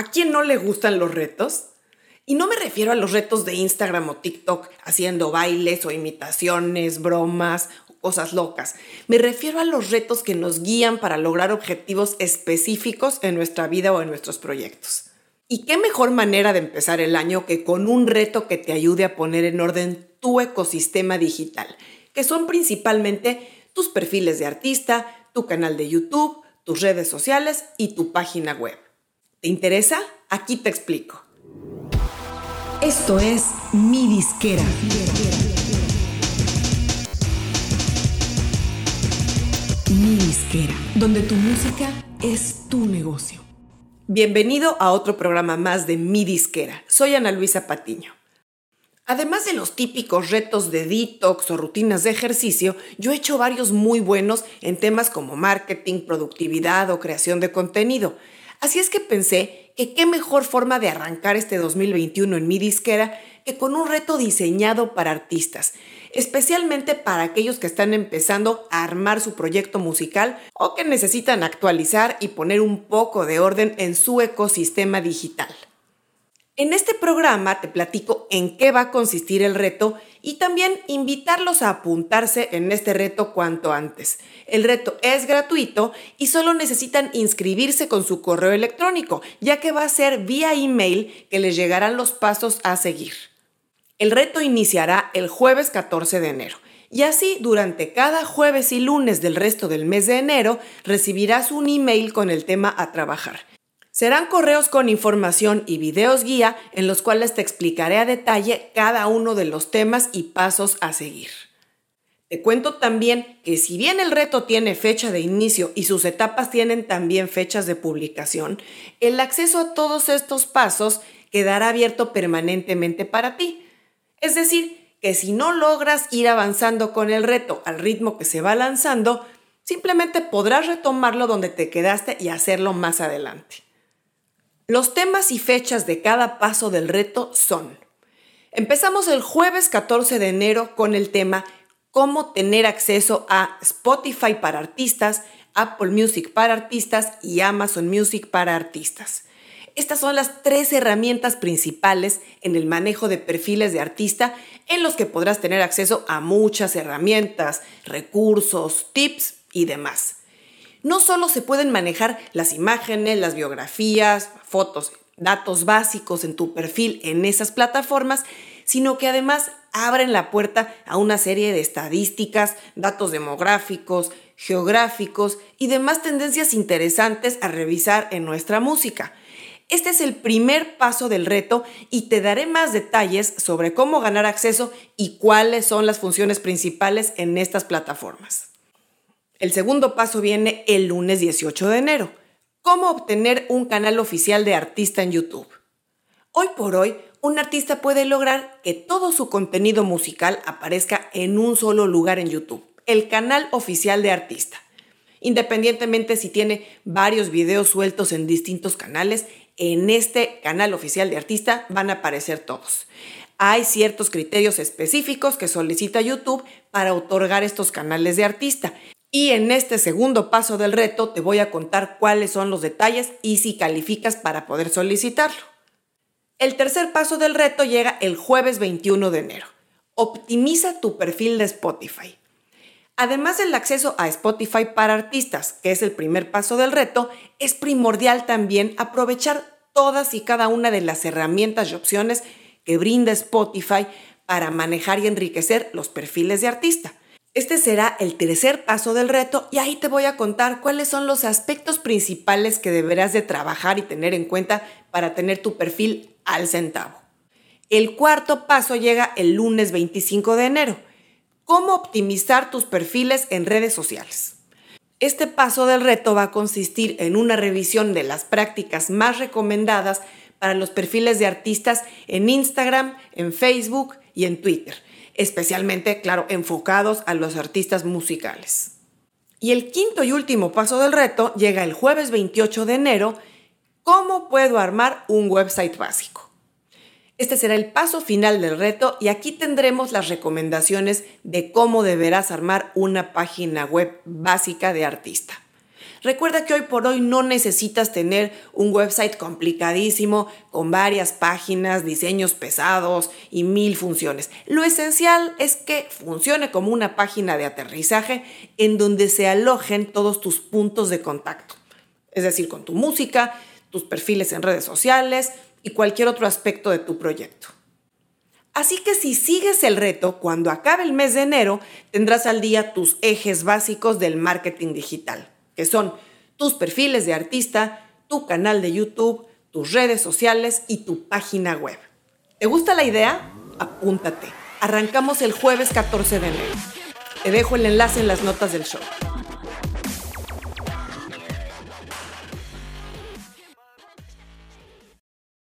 ¿A quién no le gustan los retos? Y no me refiero a los retos de Instagram o TikTok haciendo bailes o imitaciones, bromas cosas locas. Me refiero a los retos que nos guían para lograr objetivos específicos en nuestra vida o en nuestros proyectos. ¿Y qué mejor manera de empezar el año que con un reto que te ayude a poner en orden tu ecosistema digital, que son principalmente tus perfiles de artista, tu canal de YouTube, tus redes sociales y tu página web? ¿Te interesa? Aquí te explico. Esto es Mi Disquera. Mi Disquera, donde tu música es tu negocio. Bienvenido a otro programa más de Mi Disquera. Soy Ana Luisa Patiño. Además de los típicos retos de detox o rutinas de ejercicio, yo he hecho varios muy buenos en temas como marketing, productividad o creación de contenido. Así es que pensé que qué mejor forma de arrancar este 2021 en mi disquera que con un reto diseñado para artistas, especialmente para aquellos que están empezando a armar su proyecto musical o que necesitan actualizar y poner un poco de orden en su ecosistema digital. En este programa te platico en qué va a consistir el reto y también invitarlos a apuntarse en este reto cuanto antes. El reto es gratuito y solo necesitan inscribirse con su correo electrónico, ya que va a ser vía email que les llegarán los pasos a seguir. El reto iniciará el jueves 14 de enero. Y así, durante cada jueves y lunes del resto del mes de enero, recibirás un email con el tema a trabajar. Serán correos con información y videos guía en los cuales te explicaré a detalle cada uno de los temas y pasos a seguir. Te cuento también que si bien el reto tiene fecha de inicio y sus etapas tienen también fechas de publicación, el acceso a todos estos pasos quedará abierto permanentemente para ti. Es decir, que si no logras ir avanzando con el reto al ritmo que se va lanzando, simplemente podrás retomarlo donde te quedaste y hacerlo más adelante. Los temas y fechas de cada paso del reto son, empezamos el jueves 14 de enero con el tema cómo tener acceso a Spotify para artistas, Apple Music para artistas y Amazon Music para artistas. Estas son las tres herramientas principales en el manejo de perfiles de artista en los que podrás tener acceso a muchas herramientas, recursos, tips y demás no solo se pueden manejar las imágenes, las biografías, fotos, datos básicos en tu perfil en esas plataformas, sino que además abren la puerta a una serie de estadísticas, datos demográficos, geográficos y demás tendencias interesantes a revisar en nuestra música. Este es el primer paso del reto y te daré más detalles sobre cómo ganar acceso y cuáles son las funciones principales en estas plataformas. El segundo paso viene el lunes 18 de enero. ¿Cómo obtener un canal oficial de artista en YouTube? Hoy por hoy, un artista puede lograr que todo su contenido musical aparezca en un solo lugar en YouTube, el canal oficial de artista. Independientemente si tiene varios videos sueltos en distintos canales, en este canal oficial de artista van a aparecer todos. Hay ciertos criterios específicos que solicita YouTube para otorgar estos canales de artista y en este segundo paso del reto te voy a contar cuáles son los detalles y si calificas para poder solicitarlo. El tercer paso del reto llega el jueves 21 de enero. Optimiza tu perfil de Spotify. Además del acceso a Spotify para artistas, que es el primer paso del reto, es primordial también aprovechar todas y cada una de las herramientas y opciones que brinda Spotify para manejar y enriquecer los perfiles de artista. Este será el tercer paso del reto y ahí te voy a contar cuáles son los aspectos principales que deberás de trabajar y tener en cuenta para tener tu perfil al centavo. El cuarto paso llega el lunes 25 de enero. ¿Cómo optimizar tus perfiles en redes sociales? Este paso del reto va a consistir en una revisión de las prácticas más recomendadas para los perfiles de artistas en Instagram, en Facebook y en Twitter especialmente, claro, enfocados a los artistas musicales. Y el quinto y último paso del reto llega el jueves 28 de enero, ¿cómo puedo armar un website básico? Este será el paso final del reto y aquí tendremos las recomendaciones de cómo deberás armar una página web básica de artista. Recuerda que hoy por hoy no necesitas tener un website complicadísimo con varias páginas, diseños pesados y mil funciones. Lo esencial es que funcione como una página de aterrizaje en donde se alojen todos tus puntos de contacto. Es decir, con tu música, tus perfiles en redes sociales y cualquier otro aspecto de tu proyecto. Así que si sigues el reto, cuando acabe el mes de enero, tendrás al día tus ejes básicos del marketing digital, que son tus perfiles de artista, tu canal de YouTube, tus redes sociales y tu página web. ¿Te gusta la idea? Apúntate. Arrancamos el jueves 14 de enero. Te dejo el enlace en las notas del show.